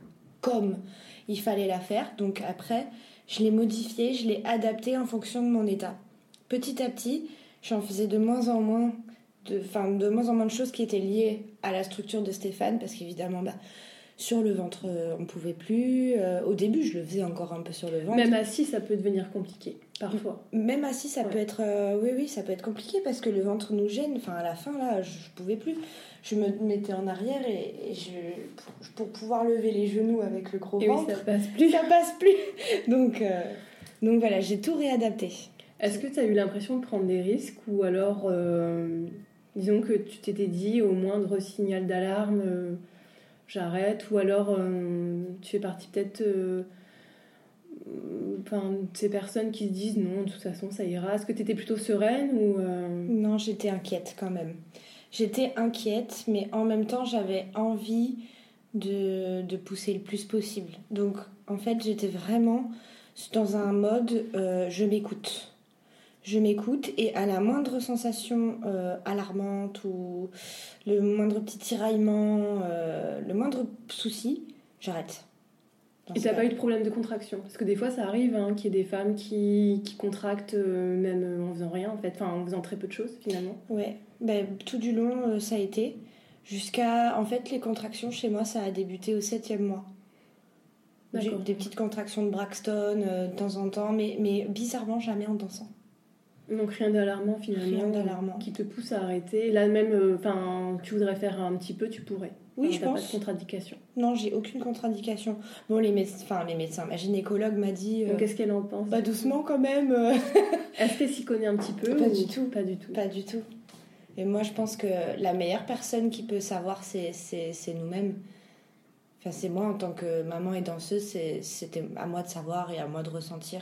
comme il fallait la faire. Donc après, je l'ai modifiée, je l'ai adaptée en fonction de mon état. Petit à petit, j'en faisais de moins en moins, de, de moins en moins de choses qui étaient liées à la structure de Stéphane, parce qu'évidemment, bah, sur le ventre, euh, on pouvait plus. Euh, au début, je le faisais encore un peu sur le ventre. Même assis, ça peut devenir compliqué, parfois. Même assis, ça Ouais. peut être. euh, oui, oui, ça peut être compliqué parce que le ventre nous gêne. Enfin, à la fin, là, je, je pouvais plus. Je me mettais en arrière et, et je, pour, pouvoir lever les genoux avec le gros Et oui, ventre, ça passe plus. ça passe plus. Donc, euh, donc voilà, j'ai tout réadapté. Est-ce que tu as eu l'impression de prendre des risques ou alors, euh, disons que tu t'étais dit au moindre signal d'alarme, j'arrête, ou alors euh, tu fais partie peut-être euh, enfin, ces personnes qui se disent non, de toute façon ça ira. Est-ce que tu étais plutôt sereine ou euh, Non, j'étais inquiète quand même. J'étais inquiète, mais en même temps j'avais envie de, de pousser le plus possible. Donc en fait j'étais vraiment dans un mode je m'écoute. Je m'écoute et à la moindre sensation euh, alarmante ou le moindre petit tiraillement, euh, le moindre souci, j'arrête. Et t'as pas eu de problème de contraction? Parce que des fois ça arrive hein, qu'il y ait des femmes qui, qui contractent euh, même en faisant rien en fait, enfin en faisant très peu de choses finalement. Ouais, ben, tout du long ça a été. Jusqu'à. En fait, les contractions chez moi, ça a débuté au septième mois. J'ai D'accord. des petites contractions de Braxton de temps en temps, mais, mais bizarrement jamais en dansant. Donc rien d'alarmant finalement. Rien d'alarmant. Qui te pousse à arrêter. Là même, euh, tu voudrais faire un petit peu, tu pourrais. Oui, je t'as pas pense. de contre-indication. Non, j'ai aucune contre-indication. Bon, les, enfin, les médecins, ma gynécologue m'a dit. euh, qu'est-ce qu'elle en pense? Bah, doucement quand même. euh. Est-ce qu'elle s'y connaît un petit peu Pas ou- du tout. Pas du tout? Pas du tout. Et moi, je pense que la meilleure personne qui peut savoir, c'est, c'est, c'est nous-mêmes. Enfin, c'est moi en tant que maman et danseuse, c'est, c'était à moi de savoir et à moi de ressentir.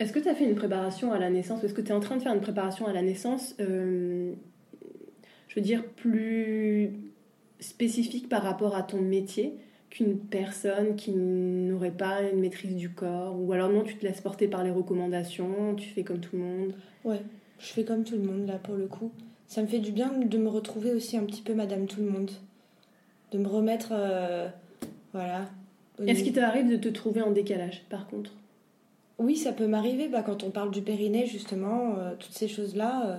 Est-ce que tu as fait une préparation à la naissance? Est-ce que tu es en train de faire une préparation à la naissance, euh, je veux dire, plus spécifique par rapport à ton métier qu'une personne qui n'aurait pas une maîtrise du corps? Ou alors non, tu te laisses porter par les recommandations, tu fais comme tout le monde? Ouais, je fais comme tout le monde là pour le coup. Ça me fait du bien de me retrouver aussi un petit peu Madame Tout le Monde. De me remettre. euh, voilà. Est-ce qu'il t'arrive de te trouver en décalage par contre? Oui, ça peut m'arriver. Bah, quand on parle du périnée, justement, euh, toutes ces choses-là, euh,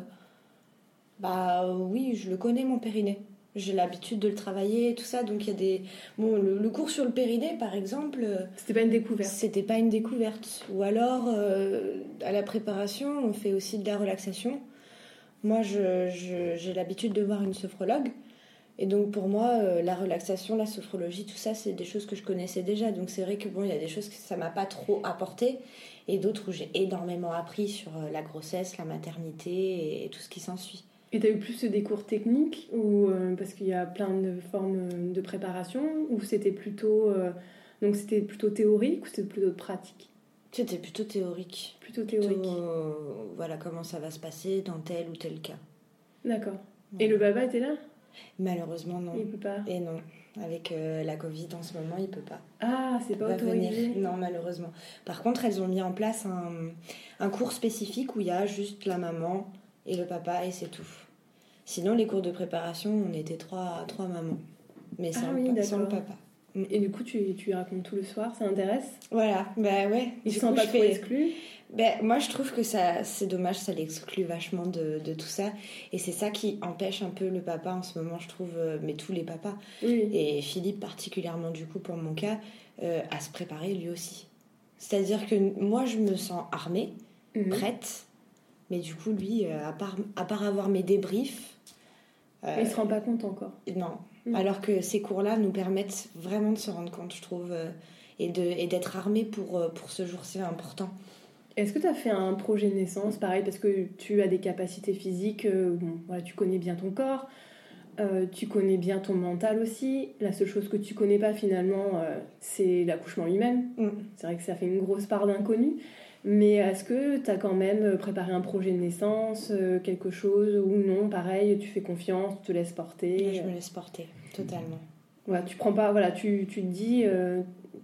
bah euh, oui, je le connais, mon périnée. J'ai l'habitude de le travailler et tout ça. Donc il y a des. Bon, le, le cours sur le périnée, par exemple, C'était pas une découverte c'était pas une découverte. Ou alors, euh, à la préparation, on fait aussi de la relaxation. Moi, je- je- j'ai l'habitude de voir une sophrologue. Et donc, pour moi, euh, la relaxation, la sophrologie, tout ça, c'est des choses que je connaissais déjà. Donc, c'est vrai que bon, il y a des choses que ça m'a pas trop apporté. Et d'autres où j'ai énormément appris sur euh, la grossesse, la maternité et tout ce qui s'ensuit. Et t'as eu plus des cours techniques ou euh, parce qu'il y a plein de formes de préparation ou c'était plutôt donc c'était plutôt théorique ou c'était plutôt pratique? C'était plutôt théorique. Plutôt théorique. voilà comment ça va se passer dans tel ou tel cas. D'accord. Et le baba était là? Malheureusement, non. Il peut pas. Et non, avec euh, la Covid en ce moment, il peut pas. Ah, c'est pas pas venir. autorisé. Non, malheureusement. Par contre, elles ont mis en place un, un cours spécifique où il y a juste la maman et le papa et c'est tout. Sinon, les cours de préparation, on était trois, trois mamans. Mais sans, Ah oui, le, sans le papa. Et du coup, tu, tu racontes tout le soir, ça intéresse? Voilà, bah ouais. Ils se sentent pas trop exclus? Ben, moi, je trouve que ça, c'est dommage, ça l'exclut vachement de, de tout ça. Et c'est ça qui empêche un peu le papa en ce moment, je trouve, euh, mais tous les papas. Oui. Et Philippe, particulièrement du coup pour mon cas, euh, à se préparer lui aussi. C'est-à-dire que moi, je me sens armée, Mhm. prête, mais du coup, lui, euh, à, part, à part avoir mes débriefs, euh, Il se rend pas compte encore. non. Mhm. Alors que ces cours-là nous permettent vraiment de se rendre compte, je trouve, et et d'être armé pour, pour ce jour si important. Est-ce que tu as fait un projet de naissance, pareil, parce que tu as des capacités physiques, euh, bon, voilà, tu connais bien ton corps, euh, tu connais bien ton mental aussi. La seule chose que tu connais pas finalement, euh, c'est l'accouchement lui-même. Mm. C'est vrai que ça fait une grosse part d'inconnu. Mais est-ce que tu as quand même préparé un projet de naissance, euh, quelque chose, ou non, pareil, tu fais confiance, tu te laisses porter Je me laisse porter, totalement. voilà, tu prends pas, voilà, tu, tu te dis,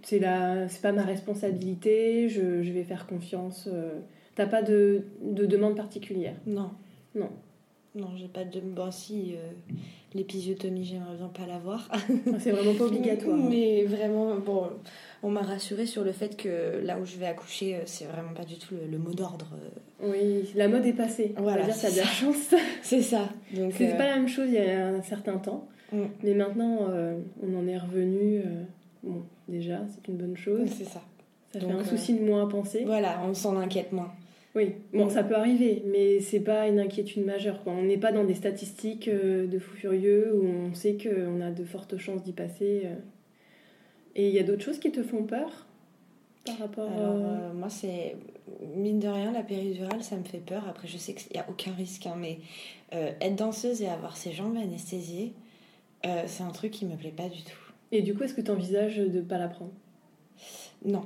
c'est la, c'est pas ma responsabilité, je, je vais faire confiance. euh. T'as pas de, de demande particulière. Non. Non. Non, j'ai pas de. Bon, si, euh, l'épisiotomie, j'aimerais bien pas l'avoir. C'est vraiment pas obligatoire. hein. Mais vraiment, bon, on m'a rassuré sur le fait que là où je vais accoucher, euh, c'est vraiment pas du tout le, le mot d'ordre. euh. Oui, la mode est passée. On Voilà, va dire, t'as de c'est la ça. chance. C'est ça. Donc, C'est euh, pas la même chose il y a un certain temps. Mm. Mais maintenant, on en est revenu. Bon, déjà, c'est une bonne chose. c'est ça. Ça Donc, fait un euh, souci de moins à penser. Voilà, on s'en inquiète moins. Oui, bon, ça peut arriver, mais c'est pas une inquiétude majeure. quoi. On n'est pas dans des statistiques euh, de fous furieux où on sait qu'on a de fortes chances d'y passer. euh. Et il y a d'autres choses qui te font peur par rapport. Alors, euh, euh, moi, c'est. Mine de rien, la péridurale, ça me fait peur. Après, je sais qu'il n'y a aucun risque, hein, mais euh, être danseuse et avoir ses jambes anesthésiées, euh, c'est un truc qui me plaît pas du tout. Et du coup, est-ce que tu envisages de pas la prendre Non.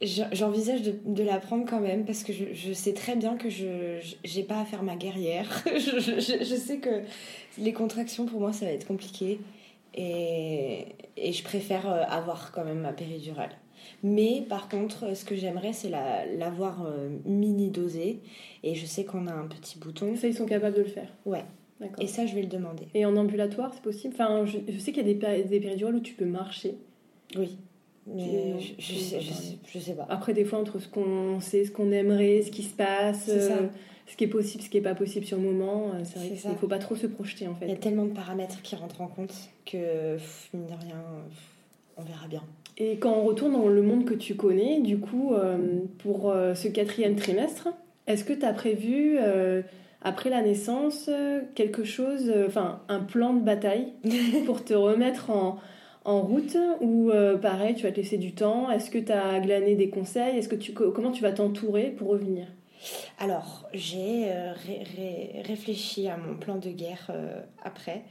Je- J'envisage de, de la prendre quand même parce que je, je sais très bien que je j'ai pas à faire ma guerrière. je, je- je- je sais que les contractions pour moi ça va être compliqué et, et je préfère euh, avoir quand même ma péridurale. Mais par contre, ce que j'aimerais c'est la- l'avoir euh, mini dosée et je sais qu'on a un petit bouton Ça, ils sont capables de le faire? Ouais. Et ça je vais le demander. Et en ambulatoire, c'est possible? Enfin, je, je sais qu'il y a des, péri- des péridurales où tu peux marcher. Oui. Mais non, je, je sais, va je, parler. sais, je sais pas. Après, des fois, entre ce qu'on sait, ce qu'on aimerait, ce qui se passe, euh, ce qui est possible, ce qui est pas possible sur le moment, euh, c'est vrai qu'il faut pas trop se projeter en Il y a fait. tellement de paramètres qui rentrent en compte que, pff, mine de rien, pff, on verra bien. Et quand on retourne dans le monde que tu connais, du coup, euh, pour euh, ce quatrième trimestre, est-ce que tu as prévu, euh, après la naissance, euh, quelque chose, euh, enfin, un plan de bataille pour te remettre en, en route Ou euh, pareil, tu vas te laisser du temps? Est-ce que tu as glané des conseils? Est-ce que tu, Comment tu vas t'entourer pour revenir? Alors, j'ai euh, ré- ré- réfléchi à mon plan de guerre euh, après.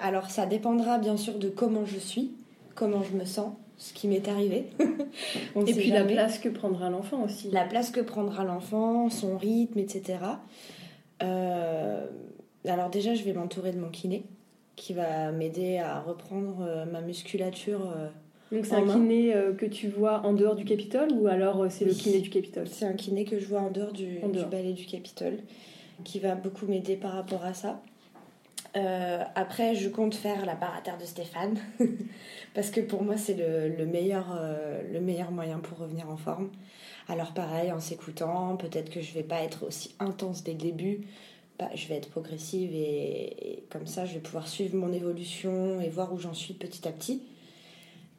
Alors, ça dépendra bien sûr de comment je suis, comment je me sens, ce qui m'est arrivé. On Et puis la place que prendra l'enfant aussi. la place que prendra l'enfant, son rythme, etc. Euh, alors déjà, je vais m'entourer de mon kiné, qui va m'aider à reprendre euh, ma musculature. euh, Donc c'est un main. kiné que tu vois en dehors du Capitole ou alors c'est le kiné du Capitole? C'est un kiné que je vois en dehors du, En du dehors. ballet du Capitole, qui va beaucoup m'aider par rapport à ça. Euh, après, je compte faire la paraterre de Stéphane, parce que pour moi, c'est le, le meilleur, euh, le meilleur moyen pour revenir en forme. Alors pareil, en s'écoutant, peut-être que je vais pas être aussi intense dès le début, Bah, je vais être progressive et, et comme ça, je vais pouvoir suivre mon évolution et voir où j'en suis petit à petit.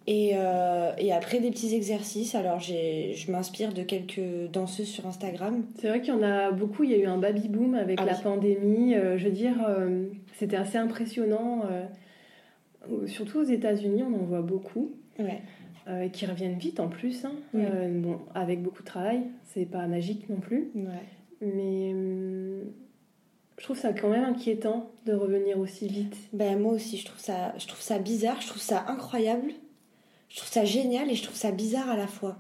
Et, euh, et après, des petits exercices. Alors, je m'inspire de quelques danseuses sur Instagram. C'est vrai qu'il y en a beaucoup, il y a eu un baby boom avec Ah la oui. pandémie. euh, je veux dire, euh, c'était assez impressionnant. euh, surtout aux États-Unis, on en voit beaucoup. Ouais. euh, qui reviennent vite en plus. hein. Euh, bon, avec beaucoup de travail, c'est pas magique non plus. Ouais. Mais hum, je trouve ça quand même inquiétant de revenir aussi vite. Ben, moi aussi, je trouve, ça, je trouve ça bizarre, je trouve ça incroyable, je trouve ça génial et je trouve ça bizarre à la fois.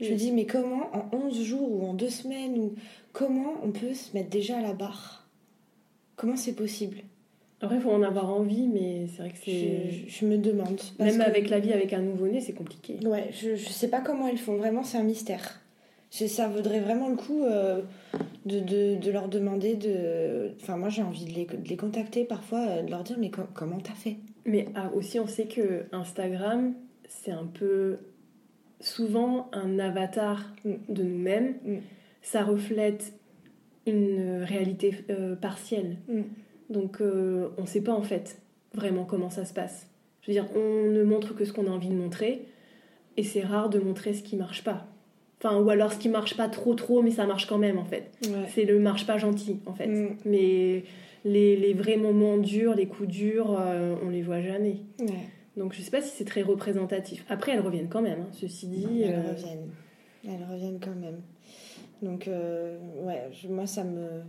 Je me dis, mais comment en 11 jours ou en 2 semaines, ou comment on peut se mettre déjà à la barre? Comment c'est possible? Après, il faut en avoir envie, mais c'est vrai que je, c'est. je- je me demande. Même que- avec la vie avec un nouveau-né, c'est compliqué. Ouais, je, je sais pas comment elles font, vraiment c'est un mystère. Ça vaudrait vraiment le coup euh, de, de, de leur demander de... Enfin moi j'ai envie de les, de les contacter parfois, euh, de leur dire mais com- comment t'as fait? Mais ah, aussi, on sait que Instagram, c'est un peu souvent un avatar Mm. de nous-mêmes. Mm. Ça reflète une réalité euh, partielle. Mm. Donc, euh, on ne sait pas en fait vraiment comment ça se passe. Je veux dire, on ne montre que ce qu'on a envie de montrer, et c'est rare de montrer ce qui marche pas. Enfin, ou alors ce qui marche pas trop trop, mais ça marche quand même en fait. Ouais. C'est le marche pas gentil en fait. Mm. Mais les, les vrais moments durs, les coups durs, euh, on les voit jamais. Ouais. Donc je sais pas si c'est très représentatif. Après, elles reviennent quand même, hein, ceci dit. Elles euh, reviennent. Elles reviennent quand même. Donc, euh, ouais, je- moi, ça me.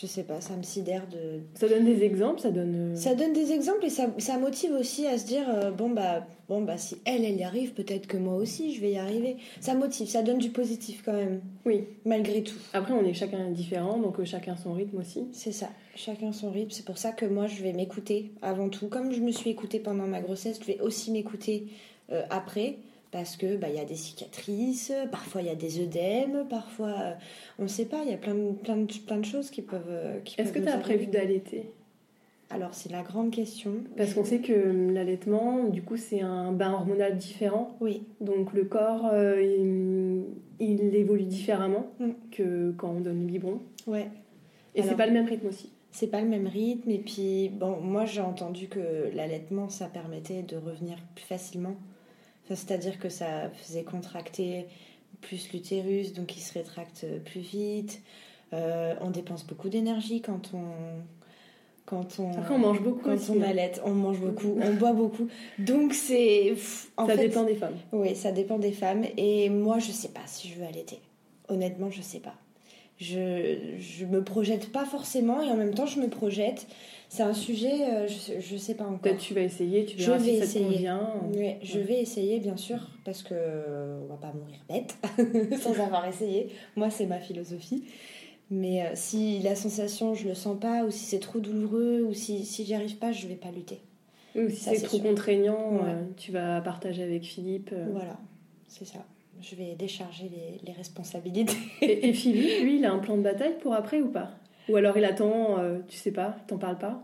Je sais pas, ça me sidère de. Ça donne des exemples, ça donne. euh, Ça donne des exemples et ça, ça motive aussi à se dire euh, bon, bah, bon, bah, si elle, elle y arrive, peut-être que moi aussi, je vais y arriver. Ça motive, ça donne du positif quand même, Oui. malgré tout. Après, on est chacun différent, donc euh, chacun son rythme aussi. C'est ça, chacun son rythme. C'est pour ça que moi, je vais m'écouter avant tout. Comme je me suis écoutée pendant ma grossesse, je vais aussi m'écouter euh, après. Parce que bah, il y a des cicatrices, parfois il y a des œdèmes, parfois euh, on ne sait pas, il y a plein de, plein de, plein de choses qui peuvent. euh, qui Est-ce que tu as prévu d'allaiter? Alors c'est la grande question. Parce qu'on sait que euh, l'allaitement, du coup, c'est un bain hormonal différent. Oui, Donc le corps, euh, il, il évolue différemment Mm. que quand on donne le biberon. ouais. Et c'est Alors- pas le même rythme aussi. C'est pas le même rythme. Et puis, bon, moi j'ai entendu que l'allaitement ça permettait de revenir plus facilement. Enfin, C'est-à-dire que ça faisait contracter plus l'utérus, donc il se rétracte plus vite. Euh, on dépense beaucoup d'énergie quand on. Quand on, Après, on mange beaucoup quand aussi, on hein. allaite, on mange beaucoup, on boit beaucoup. Donc c'est. ça fait, dépend des femmes. oui, ça dépend des femmes. Et moi, je sais pas si je veux allaiter. Honnêtement, je sais pas. je, je me projette pas forcément et en même temps je me projette. C'est un sujet, euh, je, je sais pas encore. Peut-être tu vas essayer, tu Je verras vais si ça te essayer. convient. Ouais, je vais essayer bien sûr parce que euh, on va pas mourir bête sans avoir essayé. Moi c'est ma philosophie. Mais euh, si la sensation je le sens pas ou si c'est trop douloureux ou si, si j'y arrive pas, je vais pas lutter. Ou si c'est trop sûr. contraignant, Ouais. euh, tu vas partager avec Philippe. Voilà, c'est ça. Je vais décharger les, les responsabilités. Et, et Philippe, lui, il a un plan de bataille pour après ou pas? Ou alors il attend, euh, tu sais pas, t'en parles pas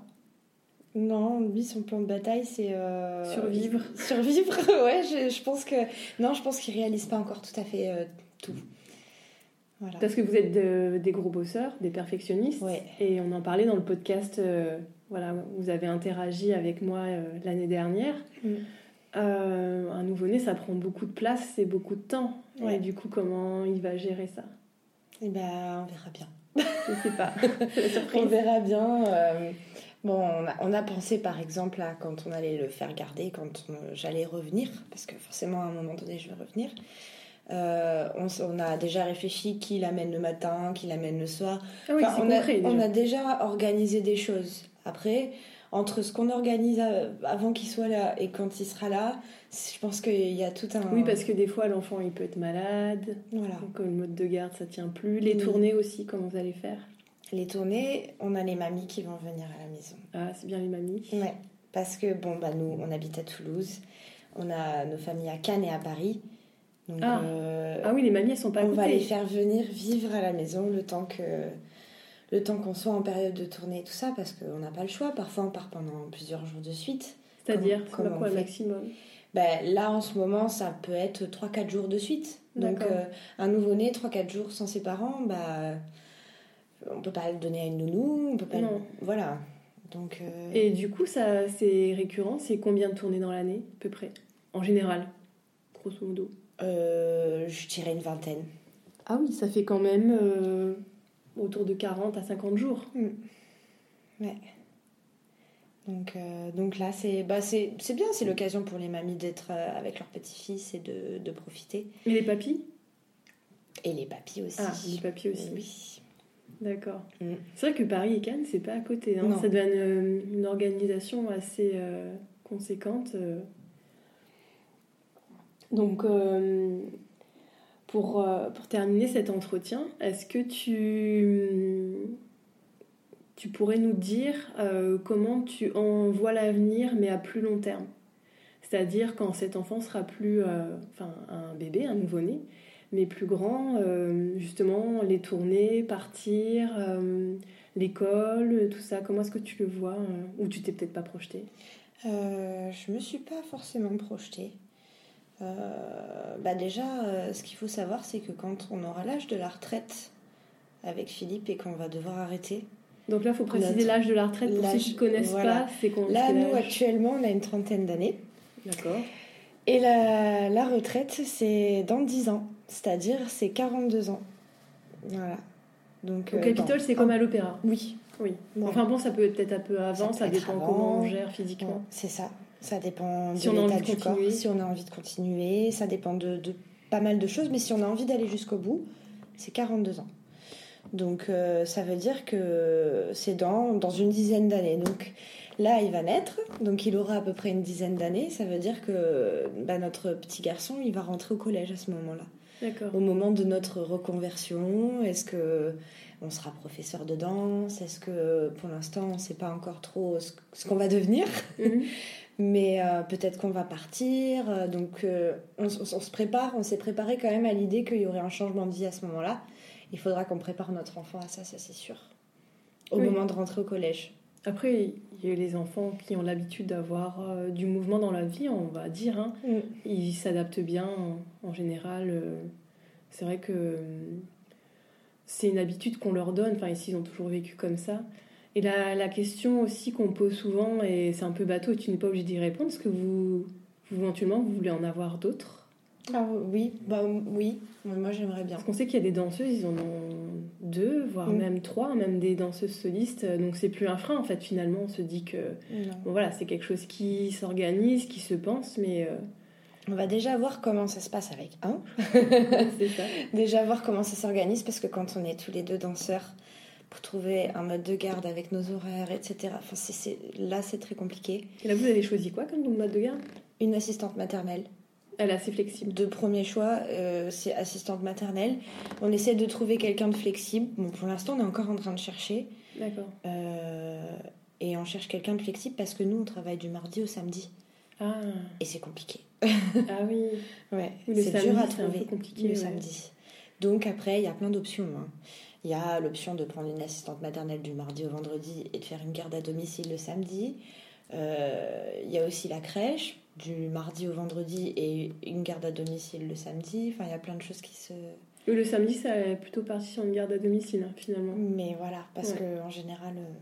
Non, lui, son plan de bataille, c'est... euh, Survivre. Survivre, ouais, je, je pense que... Non, je pense qu'il réalise pas encore tout à fait euh, tout. Voilà. Parce que vous êtes de- des gros bosseurs, des perfectionnistes. Ouais. Et on en parlait dans le podcast, euh, voilà, vous avez interagi avec moi l'année dernière. Mm. Un nouveau-né, ça prend beaucoup de place, c'est beaucoup de temps. Ouais. Et du coup, comment il va gérer ça? Eh ben, on verra bien. Je sais pas. On verra bien. euh, Bon, on a, on a pensé par exemple à quand on allait le faire garder, quand j'allais revenir, parce que forcément à un moment donné je vais revenir. Euh, on, a déjà réfléchi qui l'amène le matin, qui l'amène le soir. Ah oui, Enfin, c'est on, a, on a déjà organisé des choses. Après, entre ce qu'on organise avant qu'il soit là et quand il sera là, je pense qu'il y a tout un. Oui, parce que des fois, l'enfant, il peut être malade. Voilà. Donc, euh, le mode de garde, ça tient plus. Les Mm. tournées aussi, comment vous allez faire? Les tournées, on a les mamies qui vont venir à la maison. Ah, c'est bien les mamies. Ouais, parce que bon, bah, nous, on habite à Toulouse, on a nos familles à Cannes et à Paris. Donc, Ah. euh, Ah oui, les mamies, elles sont pas on va les faire venir vivre à la maison le temps que le temps qu'on soit en période de tournée et tout ça, parce qu'on n'a pas le choix. Parfois, on part pendant plusieurs jours de suite. C'est-à-dire, c'est Comment- quoi maximum? Ben, là, en ce moment, ça peut être 3-4 jours de suite. Donc, euh, un nouveau-né, 3-4 jours sans ses parents, bah, on peut pas le donner à une nounou, on peut pas. Non. Voilà. Donc, euh, Et du coup, ça, c'est récurrent. C'est combien de tournées dans l'année, à peu près En général, grosso modo? euh, je dirais une vingtaine. Ah oui, ça fait quand même euh, autour de 40 à 50 jours. Donc, euh, donc là, c'est bah, c'est bien, c'est l'occasion pour les mamies d'être euh, avec leur petit-fils et de, de profiter. Et les papis? Et les papis aussi. Ah, les papis aussi. Oui. D'accord. Mm. C'est vrai que Paris et Cannes, c'est pas à côté. Hein. Ça devient une, une organisation assez euh, conséquente. euh. Donc, euh, pour, euh, pour terminer cet entretien, est-ce que tu, tu pourrais nous dire euh, comment tu en vois l'avenir, mais à plus long terme? C'est-à-dire quand cet enfant sera plus, euh, enfin, un bébé, un nouveau-né, mais plus grand, justement, les tournées, partir, l'école, tout ça, comment est-ce que tu le vois Ou tu t'es peut-être pas projeté? Je me suis pas forcément projetée. Euh, bah déjà, euh, ce qu'il faut savoir, c'est que quand on aura l'âge de la retraite avec Philippe et qu'on va devoir arrêter. Donc là, il faut préciser l'âge de la retraite pour ceux qui ne connaissent voilà. pas. C'est Là, nous, actuellement, on a une trentaine d'années. D'accord. Et la, la retraite, c'est dans 10 ans. C'est-à-dire, c'est 42 ans. Voilà. Donc, Au euh, Capitole, c'est comme à l'opéra. Oui. Oui. Ouais. Enfin bon, ça peut être peut-être un peu avant, Ça dépend avant. comment on gère physiquement. C'est ça. Ça dépend Si de on a l'état du corps, si on a envie de continuer. Ça dépend de, de pas mal de choses. Mais si on a envie d'aller jusqu'au bout, c'est 42 ans. Donc, euh, ça veut dire que c'est dans, dans une dizaine d'années. Donc, là, il va naître. Donc, il aura à peu près une dizaine d'années. Ça veut dire que bah, notre petit garçon, il va rentrer au collège à ce moment-là. D'accord. au moment de notre reconversion Est-ce que on sera professeur de danse? Est-ce que pour l'instant on ne sait pas encore trop ce, ce qu'on va devenir? Mhm. Mais euh, peut-être qu'on va partir. euh, Donc euh, on, se prépare, on s'est préparé quand même à l'idée qu'il y aurait un changement de vie à ce moment-là. Il faudra qu'on prépare notre enfant à ça, ça c'est sûr. Au Oui. moment de rentrer au collège. Après, il y a les enfants qui ont l'habitude d'avoir euh, du mouvement dans la vie, on va dire. hein. Ils s'adaptent bien en, en général. c'est vrai que c'est une habitude qu'on leur donne. Enfin, ici, ils ont toujours vécu comme ça. Et la, la question aussi qu'on pose souvent, et c'est un peu bateau et tu n'es pas obligé d'y répondre, est-ce que vous, vous, éventuellement, vous voulez en avoir d'autres? Ah oui, bah oui, moi j'aimerais bien. Parce qu'on sait qu'il y a des danseuses, ils en ont deux, voire Mm. même trois, même des danseuses solistes. Donc c'est plus un frein en fait. Finalement, on se dit que bon, voilà, c'est quelque chose qui s'organise, qui se pense, mais euh, On va déjà voir comment ça se passe avec un. C'est ça. déjà voir comment ça s'organise parce que quand on est tous les deux danseurs, pour trouver un mode de garde avec nos horaires, etc. Enfin, c'est, là, c'est très compliqué. Et là, vous avez choisi quoi comme mode de garde? Une assistante maternelle. Elle est assez flexible. De premier choix, euh, c'est assistante maternelle. On essaie de trouver quelqu'un de flexible. Bon, pour l'instant, on est encore en train de chercher. D'accord. Euh, et on cherche quelqu'un de flexible parce que nous, on travaille du mardi au samedi. Ah. Et c'est compliqué. ah oui. Ouais. C'est dur à trouver. compliqué le samedi. Donc après, il y a plein d'options. Hein. Il y a l'option de prendre une assistante maternelle du mardi au vendredi et de faire une garde à domicile le samedi. Euh, il y a aussi la crèche du mardi au vendredi et une garde à domicile le samedi. Enfin, il y a plein de choses qui se. Le samedi, ça est plutôt parti sur une garde à domicile, hein, finalement. Mais voilà, parce qu'en général, euh,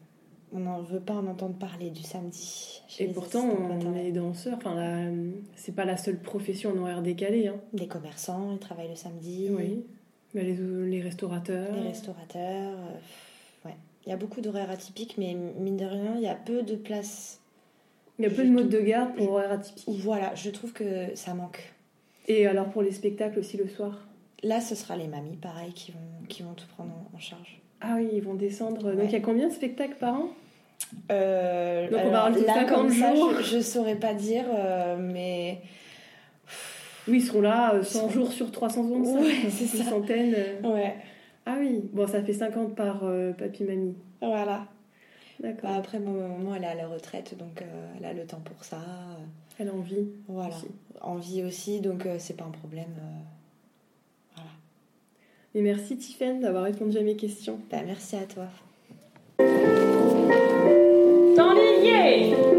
on n'en veut pas en entendre parler du samedi. Et pourtant, on est danseurs. Enfin, c'est pas la seule profession en horaire décalé. Hein. Des commerçants, ils travaillent le samedi. Oui. Mais les, les, restaurateurs. Les restaurateurs. Euh, ouais. Il y a beaucoup d'horaires atypiques, mais mine de rien, il y a peu de places il y a peu de modes de garde pour horaire atypique. Voilà, je trouve que ça manque. Et alors pour les spectacles aussi le soir? Là, ce sera les mamies, pareil, qui vont, qui vont tout prendre en, charge. Ah oui, ils vont descendre. Donc il y a combien de spectacles par an? Euh, Donc on va avoir 50 jours. je, ne saurais pas dire, euh, mais. Oui, ils seront là 100 euh, jours sur 365, ouais, c'est une centaine. Ouais. Ah oui, bon, ça fait 50 par papy-mamie. Voilà. D'accord. Bah, après, maman, elle est à la retraite, donc euh, elle a le temps pour ça. Elle a envie. Voilà. Aussi. Envie aussi, donc euh, c'est pas un problème. Euh, voilà. Et merci Tiffany d'avoir répondu à mes questions. Bah, merci à toi. Dans les